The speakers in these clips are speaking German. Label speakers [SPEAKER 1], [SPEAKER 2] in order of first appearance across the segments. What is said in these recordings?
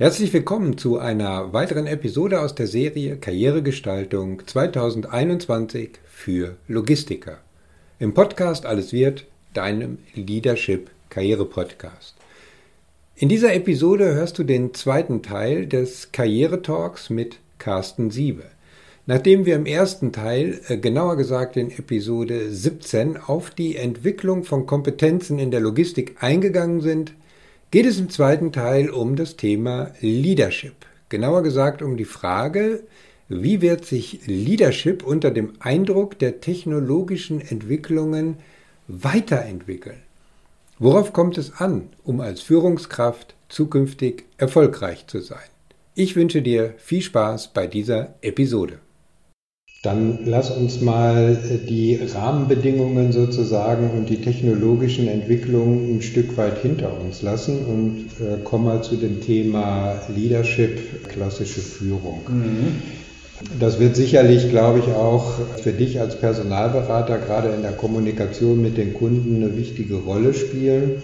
[SPEAKER 1] Herzlich willkommen zu einer weiteren Episode aus der Serie Karrieregestaltung 2021 für Logistiker. Im Podcast Alles wird, deinem Leadership Karriere Podcast. In dieser Episode hörst du den zweiten Teil des Karriere-Talks mit Carsten Siebe. Nachdem wir im ersten Teil, äh, genauer gesagt in Episode 17, auf die Entwicklung von Kompetenzen in der Logistik eingegangen sind, geht es im zweiten Teil um das Thema Leadership. Genauer gesagt um die Frage, wie wird sich Leadership unter dem Eindruck der technologischen Entwicklungen weiterentwickeln? Worauf kommt es an, um als Führungskraft zukünftig erfolgreich zu sein? Ich wünsche dir viel Spaß bei dieser Episode. Dann lass uns mal äh, die Rahmenbedingungen sozusagen und die technologischen Entwicklungen ein Stück weit hinter uns lassen und äh, kommen mal zu dem Thema Leadership, klassische Führung. Mhm. Das wird sicherlich, glaube ich, auch für dich als Personalberater gerade in der Kommunikation mit den Kunden eine wichtige Rolle spielen.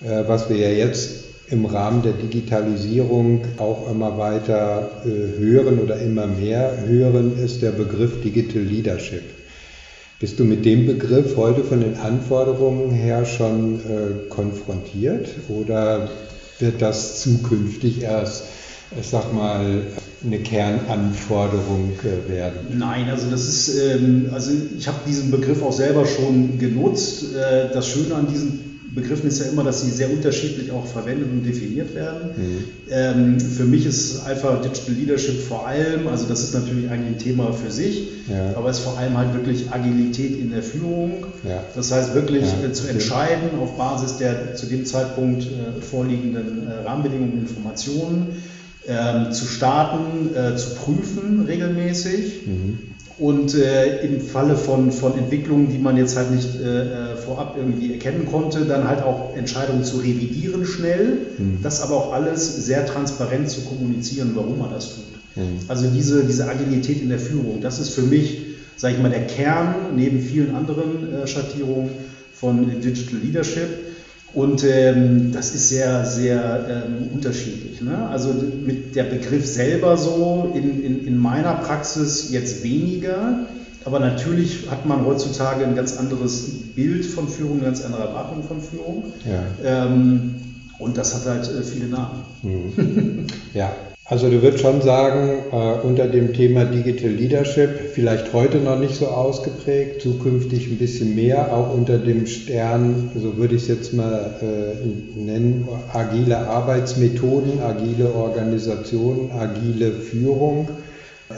[SPEAKER 1] Äh, was wir ja jetzt im Rahmen der Digitalisierung auch immer weiter äh, hören oder immer mehr hören, ist der Begriff Digital Leadership. Bist du mit dem Begriff heute von den Anforderungen her schon äh, konfrontiert oder wird das zukünftig erst, ich sag mal, eine Kernanforderung äh, werden?
[SPEAKER 2] Nein, also das ist, ähm, also ich habe diesen Begriff auch selber schon genutzt. Das Schöne an diesem Begriffen ist ja immer, dass sie sehr unterschiedlich auch verwendet und definiert werden. Mhm. Ähm, für mich ist einfach Digital Leadership vor allem, also das ist natürlich eigentlich ein Thema für sich, ja. aber es ist vor allem halt wirklich Agilität in der Führung. Ja. Das heißt wirklich ja. äh, zu entscheiden auf Basis der zu dem Zeitpunkt äh, vorliegenden äh, Rahmenbedingungen, Informationen, ähm, zu starten, äh, zu prüfen regelmäßig. Mhm und äh, im Falle von, von Entwicklungen, die man jetzt halt nicht äh, äh, vorab irgendwie erkennen konnte, dann halt auch Entscheidungen zu revidieren schnell, mhm. das aber auch alles sehr transparent zu kommunizieren, warum man das tut. Mhm. Also diese, diese Agilität in der Führung, das ist für mich, sage ich mal, der Kern neben vielen anderen äh, Schattierungen von Digital Leadership. Und ähm, das ist sehr, sehr ähm, unterschiedlich. Ne? Also mit der Begriff selber so in, in, in meiner Praxis jetzt weniger. Aber natürlich hat man heutzutage ein ganz anderes Bild von Führung, eine ganz andere Erwartung von Führung. Ja. Ähm, und das hat halt äh, viele Namen.
[SPEAKER 1] Mhm. ja, also du würdest schon sagen, äh, unter dem Thema Digital Leadership, vielleicht heute noch nicht so ausgeprägt, zukünftig ein bisschen mehr, auch unter dem Stern, so würde ich es jetzt mal äh, nennen, agile Arbeitsmethoden, agile Organisationen, agile Führung.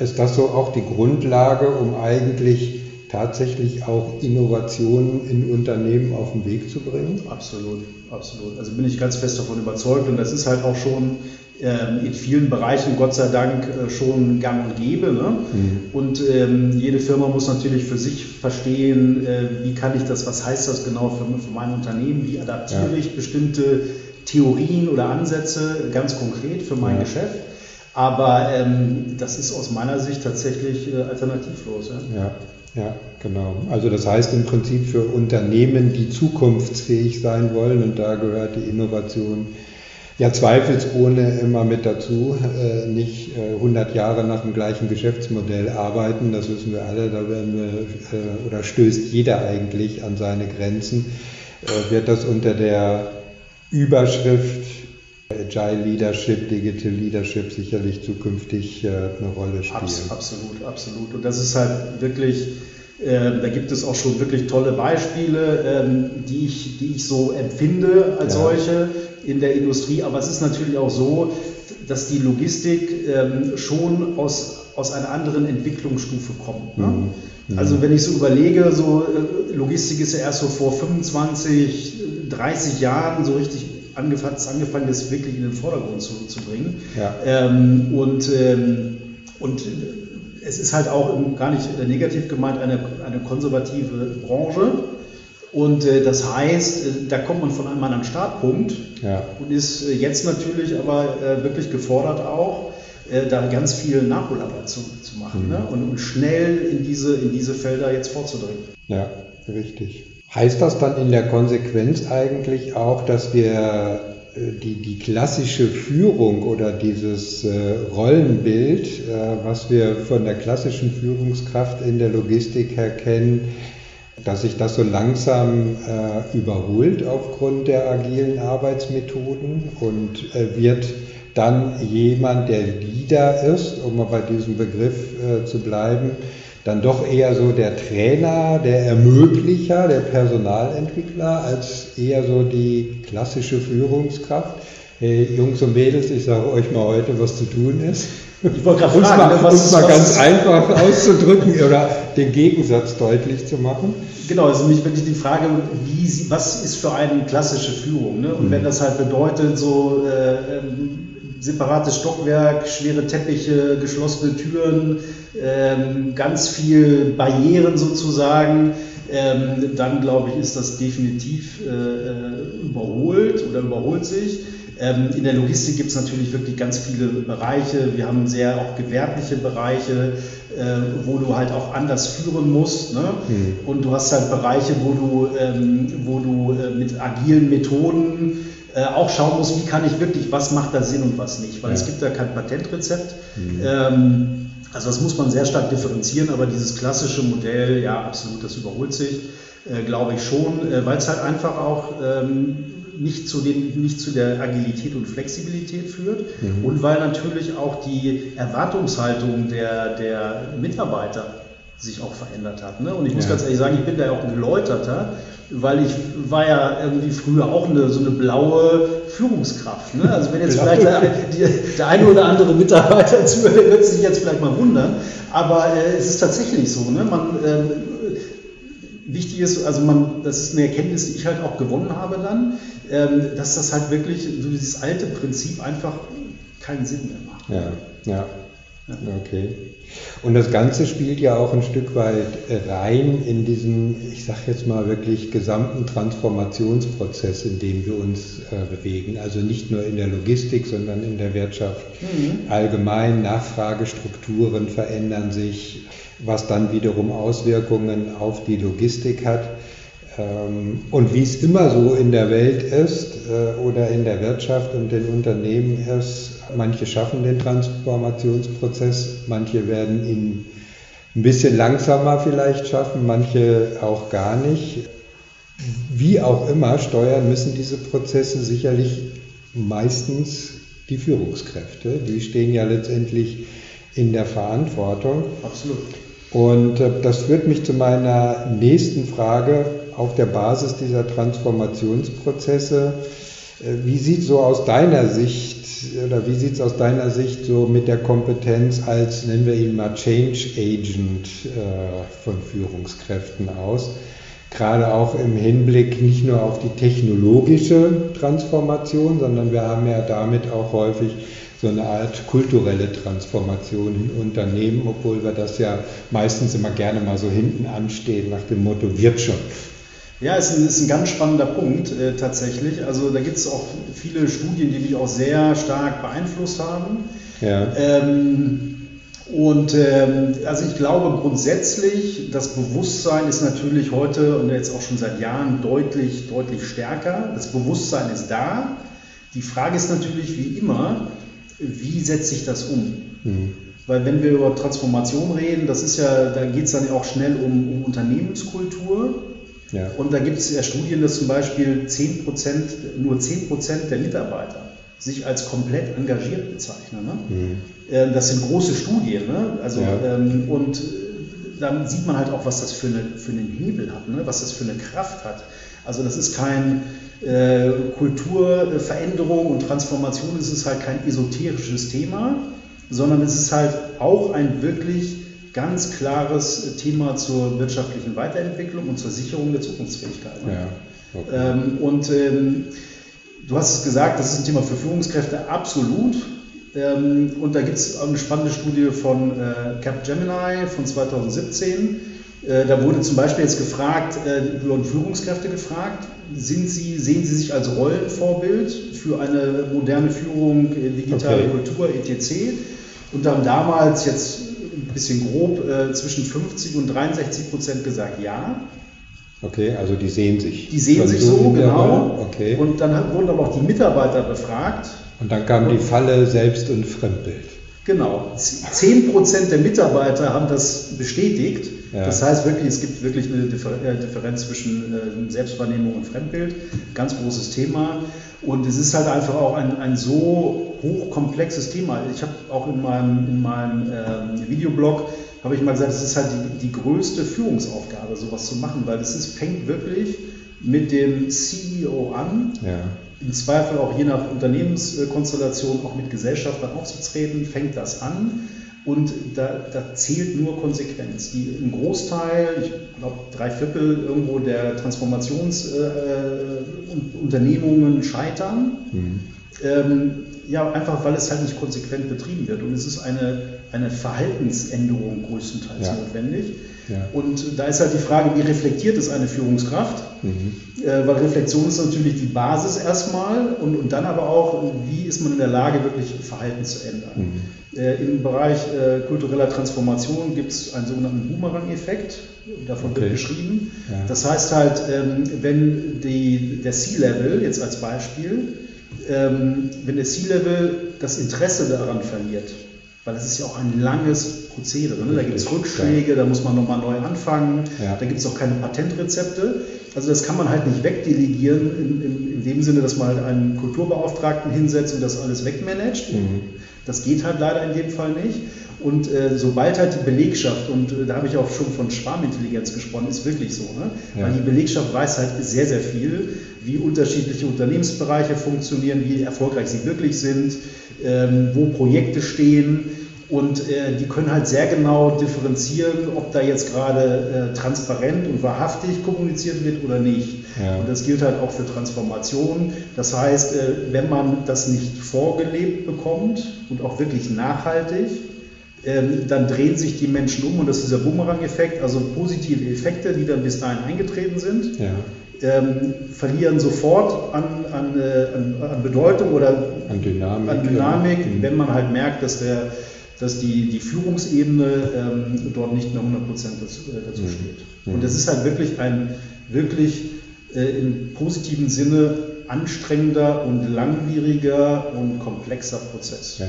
[SPEAKER 1] Ist das so auch die Grundlage, um eigentlich tatsächlich auch Innovationen in Unternehmen auf den Weg zu bringen?
[SPEAKER 2] Absolut, absolut. Also bin ich ganz fest davon überzeugt und das ist halt auch schon ähm, in vielen Bereichen Gott sei Dank äh, schon gang und gäbe. Ne? Mhm. Und ähm, jede Firma muss natürlich für sich verstehen, äh, wie kann ich das, was heißt das genau für, für mein Unternehmen, wie adaptiere ja. ich bestimmte Theorien oder Ansätze ganz konkret für mein ja. Geschäft. Aber ähm, das ist aus meiner Sicht tatsächlich äh, alternativlos.
[SPEAKER 1] Ja? ja. Ja, genau. Also das heißt im Prinzip für Unternehmen, die zukunftsfähig sein wollen, und da gehört die Innovation ja zweifelsohne immer mit dazu, äh, nicht äh, 100 Jahre nach dem gleichen Geschäftsmodell arbeiten, das wissen wir alle, da werden wir, äh, oder stößt jeder eigentlich an seine Grenzen, äh, wird das unter der Überschrift Agile Leadership, Digital Leadership sicherlich zukünftig äh, eine Rolle spielen.
[SPEAKER 2] Absolut, absolut. Und das ist halt wirklich, äh, da gibt es auch schon wirklich tolle Beispiele, ähm, die, ich, die ich so empfinde als ja. solche in der Industrie. Aber es ist natürlich auch so, dass die Logistik ähm, schon aus, aus einer anderen Entwicklungsstufe kommt. Ne? Mhm. mhm. Also wenn ich so überlege, so äh, Logistik ist ja erst so vor 25, 30 Jahren so richtig angefangen, angefangen das wirklich in den Vordergrund zu, zu bringen. Ja. Ähm, und, ähm, und es ist halt auch gar nicht negativ gemeint eine, eine konservative Branche. Und äh, das heißt, äh, da kommt man von einem anderen Startpunkt ja. und ist äh, jetzt natürlich aber äh, wirklich gefordert auch, äh, da ganz viel Nachholarbeit zu, zu machen mhm. ne? und, und, schnell in diese, in diese Felder jetzt vorzudringen.
[SPEAKER 1] Ja, richtig. Heißt das dann in der Konsequenz eigentlich auch, dass wir die, die klassische Führung oder dieses äh, Rollenbild, äh, was wir von der klassischen Führungskraft in der Logistik her kennen, dass sich das so langsam äh, überholt aufgrund der agilen Arbeitsmethoden und äh, wird dann jemand, der Leader ist, um mal bei diesem Begriff äh, zu bleiben, dann doch eher so der Trainer, der Ermöglicher, der Personalentwickler, als eher so die klassische Führungskraft. Hey, Jungs und Mädels, ich sage euch mal heute, was zu tun ist. Ich wollte gerade fragen, mal, was, mal was ganz einfach auszudrücken oder den Gegensatz deutlich zu machen.
[SPEAKER 2] Genau, also mich wirklich die Frage, wie, was ist für eine klassische Führung? Ne? Und mhm. wenn das halt bedeutet, so äh, ähm, separates Stockwerk, schwere Teppiche, geschlossene Türen, ähm, ganz viel Barrieren sozusagen, ähm, dann glaube ich, ist das definitiv äh, äh, überholt oder überholt sich. Ähm, in der Logistik gibt es natürlich wirklich ganz viele Bereiche. Wir haben sehr auch gewerbliche Bereiche, äh, wo du halt auch anders führen musst. Ne? Mhm. Und du hast halt Bereiche, wo du, ähm, wo du äh, mit agilen Methoden äh, auch schauen muss, wie kann ich wirklich, was macht da Sinn und was nicht, weil ja. es gibt da kein Patentrezept. Mhm. Ähm, also das muss man sehr stark differenzieren, aber dieses klassische Modell, ja, absolut, das überholt sich, äh, glaube ich schon, äh, weil es halt einfach auch ähm, nicht, zu den, nicht zu der Agilität und Flexibilität führt mhm. und weil natürlich auch die Erwartungshaltung der, der Mitarbeiter sich auch verändert hat. Ne? Und ich muss ja. ganz ehrlich sagen, ich bin da ja auch ein Geläuterter, weil ich war ja irgendwie früher auch eine, so eine blaue Führungskraft. Ne? Also wenn jetzt vielleicht der, der, eine oder andere Mitarbeiter zuhört, wird sich jetzt vielleicht mal wundern. Aber äh, es ist tatsächlich so. Ne? Man, äh, wichtig ist, also man, das ist eine Erkenntnis, die ich halt auch gewonnen habe dann, äh, dass das halt wirklich so dieses alte Prinzip einfach keinen Sinn mehr macht.
[SPEAKER 1] Ja, ja. Okay. Und das Ganze spielt ja auch ein Stück weit rein in diesen, ich sage jetzt mal wirklich gesamten Transformationsprozess, in dem wir uns äh, bewegen. Also nicht nur in der Logistik, sondern in der Wirtschaft mhm. allgemein. Nachfragestrukturen verändern sich, was dann wiederum Auswirkungen auf die Logistik hat. Ähm, und wie es immer so in der Welt ist äh, oder in der Wirtschaft und den Unternehmen ist, manche schaffen den Transformationsprozess, manche werden ihn ein bisschen langsamer vielleicht schaffen, manche auch gar nicht. Wie auch immer steuern müssen diese Prozesse sicherlich meistens die Führungskräfte. Die stehen ja letztendlich in der Verantwortung.
[SPEAKER 2] Absolut.
[SPEAKER 1] Und äh, das führt mich zu meiner nächsten Frage auf der Basis dieser Transformationsprozesse. Äh, wie sieht so aus deiner Sicht oder wie sieht es aus deiner Sicht so mit der Kompetenz als, nennen wir ihn mal, Change Agent äh, von Führungskräften aus? Gerade auch im Hinblick nicht nur auf die technologische Transformation, sondern wir haben ja damit auch häufig so eine Art kulturelle Transformation in Unternehmen, obwohl wir das ja meistens immer gerne mal so hinten anstehen nach dem Motto, wird schon.
[SPEAKER 2] Ja, es ist ein, ist ein ganz spannender Punkt äh, tatsächlich. Also da gibt es auch viele Studien, die mich auch sehr stark beeinflusst haben. Ja. Ähm, und ähm, also ich glaube grundsätzlich, das Bewusstsein ist natürlich heute und jetzt auch schon seit Jahren deutlich, deutlich stärker. Das Bewusstsein ist da. Die Frage ist natürlich wie immer, wie setze ich das um? Mhm. Weil wenn wir über Transformation reden, das ist ja, da geht es dann auch schnell um, um Unternehmenskultur. Ja. Und da gibt es ja Studien, dass zum Beispiel 10%, nur 10% der Mitarbeiter sich als komplett engagiert bezeichnen. Ne? Mhm. Ähm, das sind große Studien. Ne? Also, ja. ähm, und dann sieht man halt auch, was das für, eine, für einen Hebel hat, ne? was das für eine Kraft hat. Also das ist kein äh, Kulturveränderung und Transformation, es ist halt kein esoterisches Thema, sondern es ist halt auch ein wirklich ganz klares Thema zur wirtschaftlichen Weiterentwicklung und zur Sicherung der Zukunftsfähigkeit. Ja, okay. ähm, und ähm, du hast es gesagt, das ist ein Thema für Führungskräfte, absolut. Ähm, und da gibt es eine spannende Studie von äh, Capgemini von 2017. Äh, da wurde zum Beispiel jetzt gefragt, äh, wurden Führungskräfte gefragt, sind sie, sehen Sie sich als Rollenvorbild für eine moderne Führung, äh, digitale okay. Kultur, etc. Und haben damals jetzt ein bisschen grob äh, zwischen 50 und 63 Prozent gesagt ja.
[SPEAKER 1] Okay, also die sehen sich.
[SPEAKER 2] Die sehen sich so, genau.
[SPEAKER 1] Okay.
[SPEAKER 2] Und dann wurden aber auch die Mitarbeiter befragt.
[SPEAKER 1] Und dann kam die Falle Selbst- und Fremdbild.
[SPEAKER 2] Genau. 10% der Mitarbeiter haben das bestätigt. Ja. Das heißt wirklich, es gibt wirklich eine äh, Differenz zwischen äh, Selbstwahrnehmung und Fremdbild. Ganz großes Thema. Und es ist halt einfach auch ein, ein so hochkomplexes Thema. Ich habe auch in meinem, in meinem äh, Videoblog habe ich mal gesagt, es ist halt die, die größte Führungsaufgabe, sowas zu machen, weil es ist, fängt wirklich mit dem CEO an. Ja. Im Zweifel auch je nach Unternehmenskonstellation auch mit Gesellschaftern aufzutreten, fängt das an. Und da, da, zählt nur Konsequenz. Die, ein Großteil, ich glaube drei Viertel irgendwo der Transformationsunternehmungen äh, scheitern. Mhm. Ähm, ja, einfach weil es halt nicht konsequent betrieben wird. Und es ist eine, eine Verhaltensänderung größtenteils ja. notwendig. Ja. Und da ist halt die Frage, wie reflektiert es eine Führungskraft? Mhm. Äh, weil Reflexion ist natürlich die Basis erstmal und, und dann aber auch, wie ist man in der Lage, wirklich Verhalten zu ändern. Mhm. Äh, Im Bereich äh, kultureller Transformation gibt es einen sogenannten Boomerang-Effekt, davon okay. wird beschrieben. Ja. Das heißt halt, ähm, wenn die, der C-Level, jetzt als Beispiel, ähm, wenn der C-Level das Interesse daran verliert, weil das ist ja auch ein langes Prozedere. Ne? Da gibt es Rückschläge, da muss man nochmal neu anfangen, ja. da gibt es auch keine Patentrezepte. Also das kann man halt nicht wegdelegieren in, in, in, dem Sinne, dass man halt einen Kulturbeauftragten hinsetzt und das alles wegmanagt. Mhm. Das geht halt leider in dem Fall nicht. Und äh, sobald halt die Belegschaft, und äh, da habe ich auch schon von Schwarmintelligenz gesprochen, ist wirklich so, ne? Ja. weil die Belegschaft weiß halt sehr, sehr viel, wie unterschiedliche Unternehmensbereiche funktionieren, wie erfolgreich sie wirklich sind, wo Projekte stehen. Und äh, die können halt sehr genau differenzieren, ob da jetzt gerade äh, transparent und wahrhaftig kommuniziert wird oder nicht. Ja. Und das gilt halt auch für Transformation. Das heißt, äh, wenn man das nicht vorgelebt bekommt und auch wirklich nachhaltig, ähm, dann drehen sich die Menschen um und das ist dieser Bumerang-Effekt, also positive Effekte, die dann bis dahin eingetreten sind, ja. Ähm, verlieren sofort an, an, äh, an, an, Bedeutung oder
[SPEAKER 1] an Dynamik,
[SPEAKER 2] an Dynamik ja. wenn man halt merkt, dass, der, dass die, die Führungsebene ähm, dort nicht mehr 100% dazu, äh, dazu mhm. steht. Mhm. Und das ist halt wirklich ein wirklich äh, im positiven Sinne anstrengender und langwieriger und komplexer Prozess. Ja.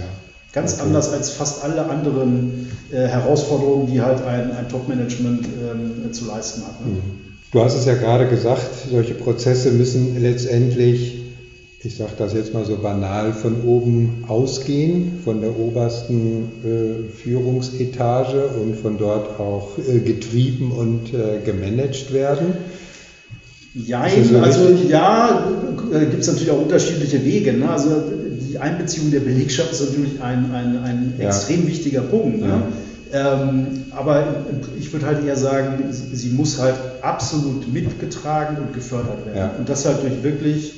[SPEAKER 2] Ganz okay. anders als fast alle anderen äh, Herausforderungen, die halt ein, ein Top-Management ähm, zu leisten hat. Ne? Mhm.
[SPEAKER 1] Du hast es ja gerade gesagt, solche Prozesse müssen letztendlich, ich sage das jetzt mal so banal, von oben ausgehen, von der obersten äh, Führungsetage und von dort auch äh, getrieben und äh, gemanagt werden.
[SPEAKER 2] Jein, so also ja, äh, gibt es natürlich auch unterschiedliche Wege. Ne? Also die Einbeziehung der Belegschaft ist natürlich ein, ein, ein ja. extrem wichtiger Punkt. Ne? Ähm, aber ich würde halt eher sagen, sie, sie, muss halt absolut mitgetragen und gefördert werden. Ja. Und das halt durch wirklich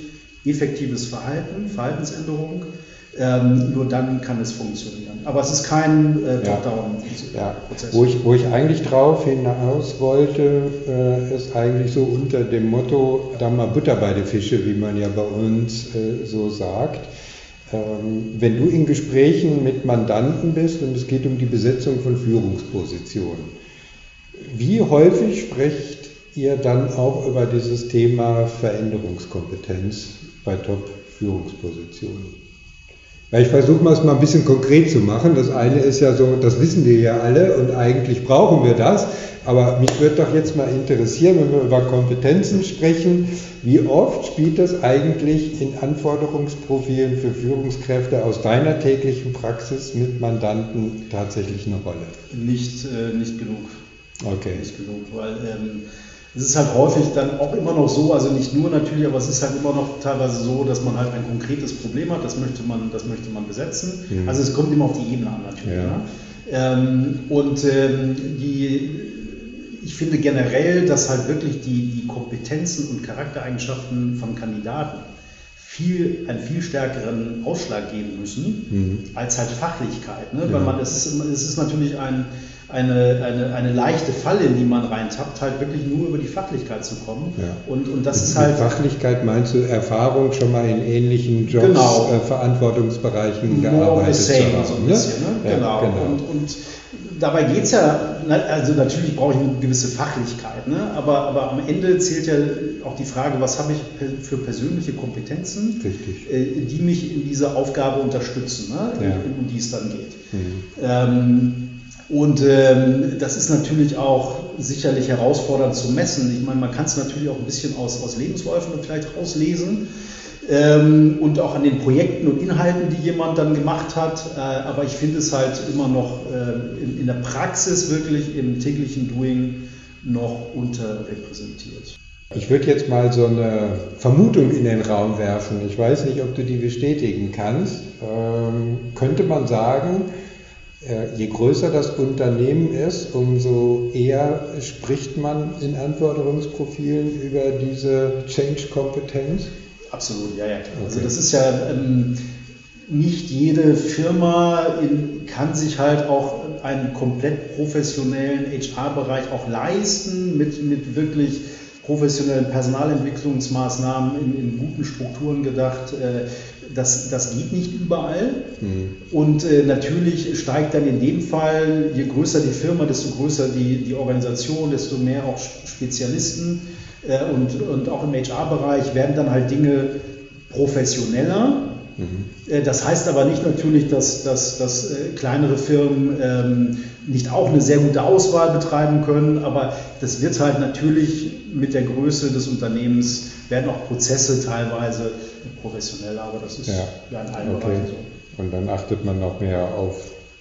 [SPEAKER 2] effektives Verhalten, Verhaltensänderung. Ähm, nur dann kann es funktionieren. Aber es ist kein äh, Top-Down-Prozess. Ja.
[SPEAKER 1] Wo, ich, wo ich eigentlich drauf hinaus wollte, äh, ist eigentlich so unter dem Motto, da mal Butter bei den Fische, wie man ja bei uns äh, so sagt. Ähm, wenn du in Gesprächen mit Mandanten bist und es geht um die Besetzung von Führungspositionen, wie häufig sprecht ihr dann auch über dieses Thema Veränderungskompetenz bei Top-Führungspositionen? Ja, ich versuche mal es mal ein bisschen konkret zu machen. Das eine ist ja so, das wissen wir ja alle und eigentlich brauchen wir das. Aber mich würde doch jetzt mal interessieren, wenn wir über Kompetenzen sprechen, wie oft spielt das eigentlich in Anforderungsprofilen für Führungskräfte aus deiner täglichen Praxis mit Mandanten tatsächlich eine Rolle?
[SPEAKER 2] Nicht, äh, nicht genug.
[SPEAKER 1] Okay.
[SPEAKER 2] Nicht genug, weil ähm, es ist halt häufig dann auch immer noch so, also nicht nur natürlich, aber es ist halt immer noch teilweise so, dass man halt ein konkretes Problem hat, das möchte man, das möchte man besetzen. Mhm. Also es kommt immer auf die Ebene an natürlich. Ja. Ne? Ähm, und ähm, die, ich finde generell, dass halt wirklich die, die Kompetenzen und Charaktereigenschaften von Kandidaten viel, einen viel stärkeren Ausschlag geben müssen, mhm. als halt Fachlichkeit. Ne? Ja. Weil man, es ist, es ist natürlich ein, eine, eine, eine leichte Falle, in die man reintappt, halt wirklich nur über die Fachlichkeit zu kommen.
[SPEAKER 1] Ja.
[SPEAKER 2] Und, und das
[SPEAKER 1] Mit
[SPEAKER 2] ist halt.
[SPEAKER 1] Fachlichkeit meinst du Erfahrung schon mal in ähnlichen Jobs,
[SPEAKER 2] Genau.
[SPEAKER 1] äh, Verantwortungsbereichen
[SPEAKER 2] more of the
[SPEAKER 1] gearbeitet
[SPEAKER 2] same,
[SPEAKER 1] zu haben.
[SPEAKER 2] so ein
[SPEAKER 1] ne?
[SPEAKER 2] bisschen. Ne?
[SPEAKER 1] Ja,
[SPEAKER 2] genau.
[SPEAKER 1] genau.
[SPEAKER 2] Und, und dabei geht es ja, also natürlich brauche ich eine gewisse Fachlichkeit, ne? aber, aber am Ende zählt ja auch die Frage, was habe ich für persönliche Kompetenzen, äh, die mich in dieser Aufgabe unterstützen, ne?
[SPEAKER 1] Ja.
[SPEAKER 2] um, um die es dann geht.
[SPEAKER 1] Mhm.
[SPEAKER 2] Ähm, und ähm, das ist natürlich auch sicherlich herausfordernd zu messen. Ich meine, man kann es natürlich auch ein bisschen aus, aus Lebensläufen vielleicht rauslesen ähm, und auch an den Projekten und Inhalten, die jemand dann gemacht hat. Äh, aber ich finde es halt immer noch äh, in, in der Praxis wirklich im täglichen Doing noch unterrepräsentiert.
[SPEAKER 1] Ich würde jetzt mal so eine Vermutung in den Raum werfen. Ich weiß nicht, ob du die bestätigen kannst. Ähm, könnte man sagen, je größer das Unternehmen ist, umso eher spricht man in Anforderungsprofilen über diese Change-Kompetenz?
[SPEAKER 2] Absolut, ja, ja. klar. Also
[SPEAKER 1] Okay.
[SPEAKER 2] das ist ja ähm, nicht jede Firma in, kann sich halt auch einen komplett professionellen HR-Bereich auch leisten mit, mit wirklich professionellen Personalentwicklungsmaßnahmen in, in guten Strukturen gedacht. Äh, das, das geht nicht überall. Und äh, natürlich steigt dann in dem Fall, je größer die Firma, desto größer die, die Organisation, desto mehr auch Spezialisten. Äh, und, und auch im HR-Bereich werden dann halt Dinge professioneller. Äh, Das heißt aber nicht natürlich, dass, dass, dass äh, kleinere Firmen ähm, nicht auch eine sehr gute Auswahl betreiben können, aber das wird halt natürlich mit der Größe des Unternehmens werden auch Prozesse teilweise professioneller, aber das ist
[SPEAKER 1] Ja.
[SPEAKER 2] ja, in allen
[SPEAKER 1] Okay.
[SPEAKER 2] Bereichen so.
[SPEAKER 1] Und dann achtet man noch mehr auf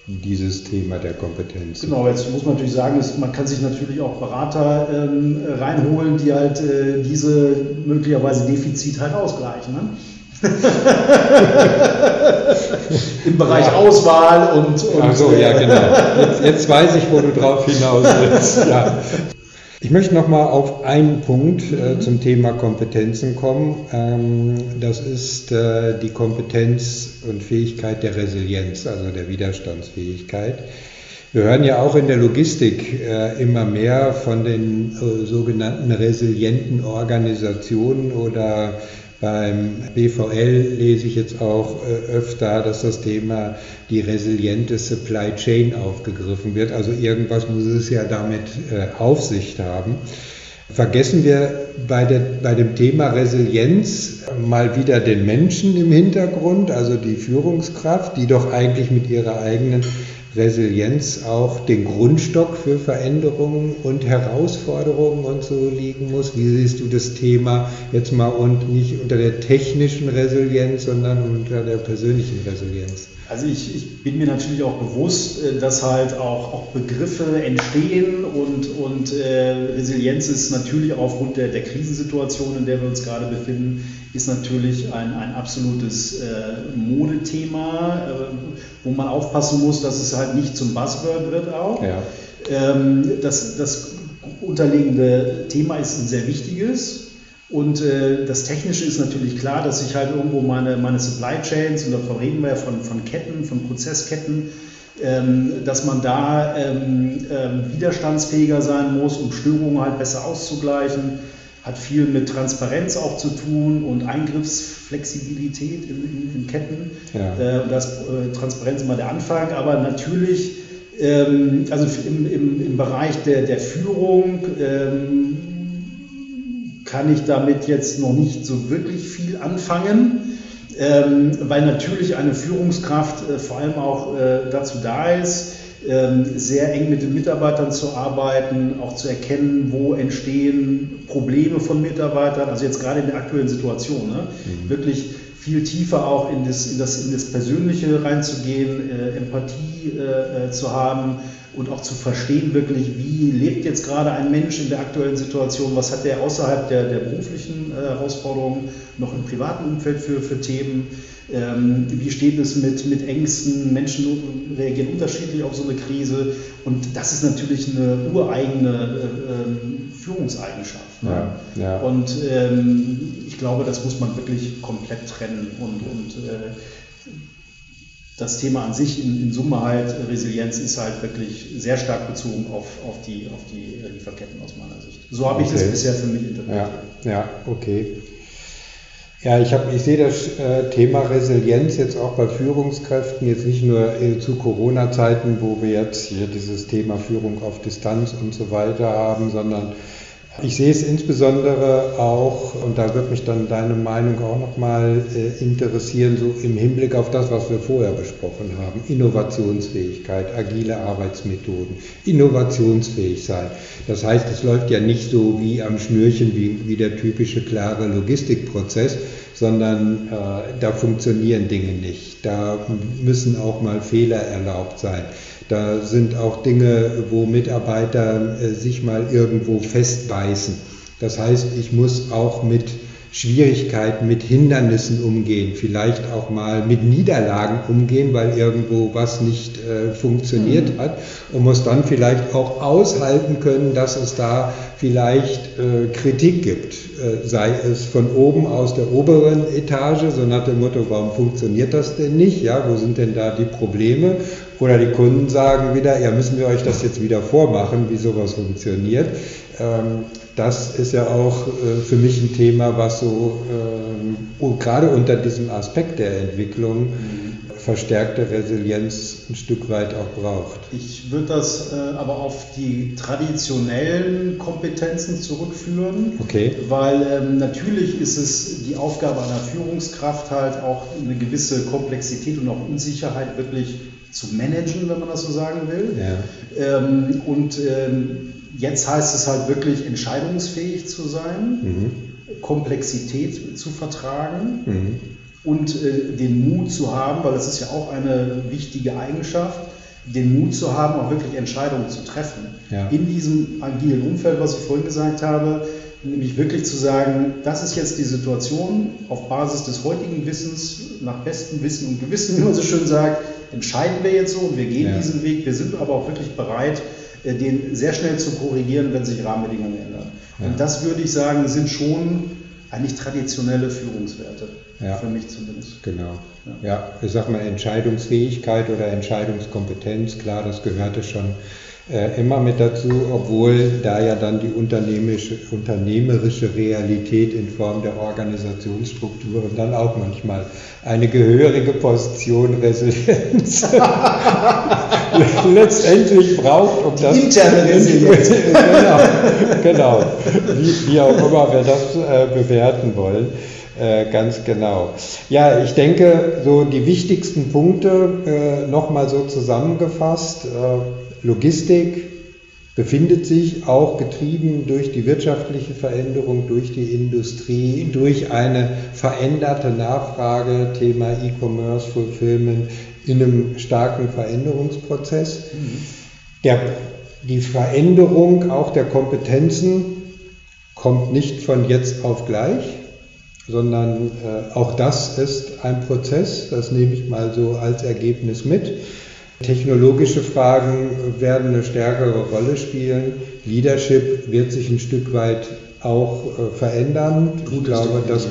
[SPEAKER 1] dieses Thema der Kompetenz.
[SPEAKER 2] Genau, jetzt muss man natürlich sagen, es- man kann sich natürlich auch Berater ähm, reinholen, die halt äh, diese möglicherweise Defizit halt ausgleichen. Ne? Im Bereich
[SPEAKER 1] Ja.
[SPEAKER 2] Auswahl und, und
[SPEAKER 1] Ach so, ja, genau. Jetzt, jetzt weiß ich, wo du drauf hinaus willst. Ja. Ich möchte noch mal auf einen Punkt äh, zum Thema Kompetenzen kommen. Ähm, das ist äh, die Kompetenz und Fähigkeit der Resilienz, also der Widerstandsfähigkeit. Wir hören ja auch in der Logistik äh, immer mehr von den äh, sogenannten resilienten Organisationen oder beim BVL lese ich jetzt auch äh, öfter, dass das Thema die resiliente Supply Chain aufgegriffen wird. Also irgendwas muss es ja damit äh, auf sich haben. Vergessen wir bei, der, bei dem Thema Resilienz mal wieder den Menschen im Hintergrund, also die Führungskraft, die doch eigentlich mit ihrer eigenen Resilienz auch den Grundstock für Veränderungen und Herausforderungen und so liegen muss. Wie siehst du das Thema jetzt mal und nicht unter der technischen Resilienz, sondern unter der persönlichen Resilienz?
[SPEAKER 2] Also ich, ich bin mir natürlich auch bewusst, äh, dass halt auch, auch Begriffe entstehen und, und äh, Resilienz ist natürlich aufgrund der, der Krisensituation, in der wir uns gerade befinden, ist natürlich ein, ein absolutes äh, Modethema, äh, wo man aufpassen muss, dass es halt nicht zum Buzzword wird auch.
[SPEAKER 1] Ja.
[SPEAKER 2] Ähm, das, das unterliegende Thema ist ein sehr wichtiges. Und äh, das Technische ist natürlich klar, dass ich halt irgendwo meine, meine Supply Chains, und davon reden wir ja von, von Ketten, von Prozessketten, ähm, dass man da ähm, ähm, widerstandsfähiger sein muss, um Störungen halt besser auszugleichen. Hat viel mit Transparenz auch zu tun und Eingriffsflexibilität in, in, in Ketten.
[SPEAKER 1] Ja.
[SPEAKER 2] Äh, und das äh, Transparenz immer der Anfang, aber natürlich, ähm, also im, im, im Bereich der, der Führung ähm, kann ich damit jetzt noch nicht so wirklich viel anfangen, ähm, weil natürlich eine Führungskraft äh, vor allem auch äh, dazu da ist, sehr eng mit den Mitarbeitern zu arbeiten, auch zu erkennen, wo entstehen Probleme von Mitarbeitern, also jetzt gerade in der aktuellen Situation, ne? wirklich viel tiefer auch in das, in das, in das Persönliche reinzugehen, äh, Empathie äh, äh, zu haben und auch zu verstehen wirklich, wie lebt jetzt gerade ein Mensch in der aktuellen Situation, was hat der außerhalb der, der beruflichen äh, Herausforderungen noch im privaten Umfeld für, für Themen, ähm, wie steht es mit, mit Ängsten, Menschen reagieren unterschiedlich auf so eine Krise und das ist natürlich eine ureigene äh, ähm, Führungseigenschaft. Ne?
[SPEAKER 1] Ja, ja.
[SPEAKER 2] Und ähm, ich glaube, das muss man wirklich komplett trennen und, und äh, das Thema an sich in, in, Summe halt, Resilienz ist halt wirklich sehr stark bezogen auf, auf, die, auf die Lieferketten aus meiner Sicht. So habe ich okay. das bisher für mich interpretiert.
[SPEAKER 1] Ja, ja okay. Ja, ich, hab, ich sehe das äh, Thema Resilienz jetzt auch bei Führungskräften, jetzt nicht nur äh, zu Corona-Zeiten, wo wir jetzt hier dieses Thema Führung auf Distanz und so weiter haben, sondern ich sehe es insbesondere auch, und da wird mich dann deine Meinung auch nochmal äh, interessieren, so im Hinblick auf das, was wir vorher besprochen haben. Innovationsfähigkeit, agile Arbeitsmethoden, innovationsfähig sein. Das heißt, es läuft ja nicht so wie am Schnürchen, wie, wie der typische klare Logistikprozess, sondern äh, da funktionieren Dinge nicht. Da müssen auch mal Fehler erlaubt sein. Da sind auch Dinge, wo Mitarbeiter äh, sich mal irgendwo festbeißen. Das heißt, ich muss auch mit Schwierigkeiten, mit Hindernissen umgehen, vielleicht auch mal mit Niederlagen umgehen, weil irgendwo was nicht äh, funktioniert mhm. hat und muss dann vielleicht auch aushalten können, dass es da vielleicht äh, Kritik gibt, äh, sei es von oben aus der oberen Etage, so nach dem Motto, warum funktioniert das denn nicht, ja, wo sind denn da die Probleme oder die Kunden sagen wieder, ja, müssen wir euch das jetzt wieder vormachen, wie sowas funktioniert. Ähm, das ist ja auch äh, für mich ein Thema, was so ähm, gerade unter diesem Aspekt der Entwicklung mhm. verstärkte Resilienz ein Stück weit auch braucht.
[SPEAKER 2] Ich würde das äh, aber auf die traditionellen Kompetenzen zurückführen,
[SPEAKER 1] okay.
[SPEAKER 2] weil ähm, natürlich ist es die Aufgabe einer Führungskraft halt auch eine gewisse Komplexität und auch Unsicherheit wirklich zu managen, wenn man das so sagen will. Ja. Ähm, und ähm, jetzt heißt es halt wirklich entscheidungsfähig zu sein, mhm. Komplexität zu vertragen mhm. und äh, den Mut zu haben, weil das ist ja auch eine wichtige Eigenschaft, den Mut zu haben, auch wirklich Entscheidungen zu treffen. Ja. In diesem agilen Umfeld, was ich vorhin gesagt habe, nämlich wirklich zu sagen, das ist jetzt die Situation auf Basis des heutigen Wissens, nach bestem Wissen und Gewissen, wie man so schön sagt, entscheiden wir jetzt so und wir gehen ja. diesen Weg. Wir sind aber auch wirklich bereit, äh, den sehr schnell zu korrigieren, wenn sich Rahmenbedingungen ändern. Ja. Und das würde ich sagen, sind schon eigentlich traditionelle Führungswerte. Ja. Für mich zumindest.
[SPEAKER 1] Genau. Ja. ja, ich sag mal Entscheidungsfähigkeit oder Entscheidungskompetenz, klar, das gehörte schon äh, immer mit dazu, obwohl da ja dann die unternehmerische, unternehmerische Realität in Form der Organisationsstrukturen dann auch manchmal eine gehörige Position Resilienz letztendlich braucht, um das
[SPEAKER 2] interne Resilienz.
[SPEAKER 1] genau, genau. Wie, wie, auch immer wir das äh, bewerten wollen. Äh, ganz genau. Ja, ich denke, so die wichtigsten Punkte äh, nochmal so zusammengefasst. Äh, Logistik befindet sich auch getrieben durch die wirtschaftliche Veränderung, durch die Industrie, durch eine veränderte Nachfrage, Thema E-Commerce, Fulfillment, in einem starken Veränderungsprozess. Der, die Veränderung auch der Kompetenzen kommt nicht von jetzt auf gleich, sondern äh, auch das ist ein Prozess, das nehme ich mal so als Ergebnis mit. Technologische Fragen werden eine stärkere Rolle spielen. Leadership wird sich ein Stück weit auch äh, verändern. Ich glaube, das,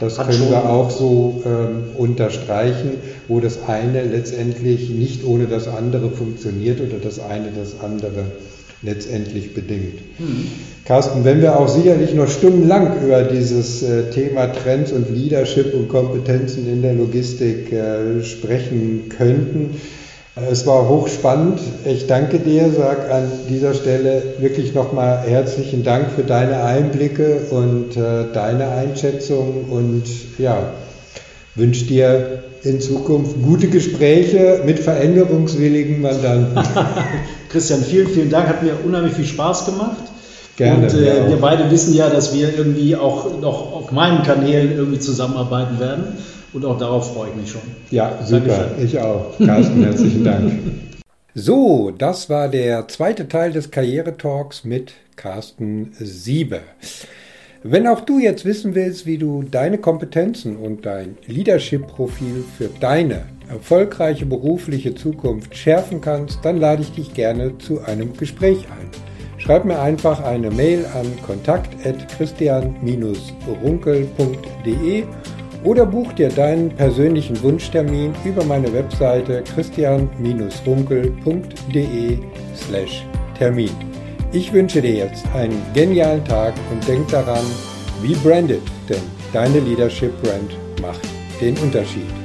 [SPEAKER 1] das können wir auch so ähm, unterstreichen, wo das eine letztendlich nicht ohne das andere funktioniert oder das eine das andere letztendlich bedingt. Mhm. Carsten, wenn wir auch sicherlich noch stundenlang über dieses äh, Thema Trends und Leadership und Kompetenzen in der Logistik äh, sprechen könnten, es war hochspannend. Ich danke dir, sag an dieser Stelle wirklich nochmal herzlichen Dank für deine Einblicke und äh, deine Einschätzung und ja, wünsche dir in Zukunft gute Gespräche mit veränderungswilligen Mandanten.
[SPEAKER 2] Christian, vielen, vielen Dank. Hat mir unheimlich viel Spaß gemacht.
[SPEAKER 1] Gerne.
[SPEAKER 2] Und äh, wir beide wissen ja, dass wir irgendwie auch noch auf meinen Kanälen irgendwie zusammenarbeiten werden. Und auch darauf freue ich mich schon.
[SPEAKER 1] Ja, super. Dankeschön. Ich auch. Carsten, herzlichen Dank. So, das war der zweite Teil des Karriere-Talks mit Carsten Siebe. Wenn auch du jetzt wissen willst, wie du deine Kompetenzen und dein Leadership-Profil für deine erfolgreiche berufliche Zukunft schärfen kannst, dann lade ich dich gerne zu einem Gespräch ein. Schreib mir einfach eine Mail an kontakt.christian-runkel.de oder buch dir deinen persönlichen Wunschtermin über meine Webseite christian-runkel.de slash Termin. Ich wünsche dir jetzt einen genialen Tag und denk daran, wie branded, denn deine Leadership Brand macht den Unterschied.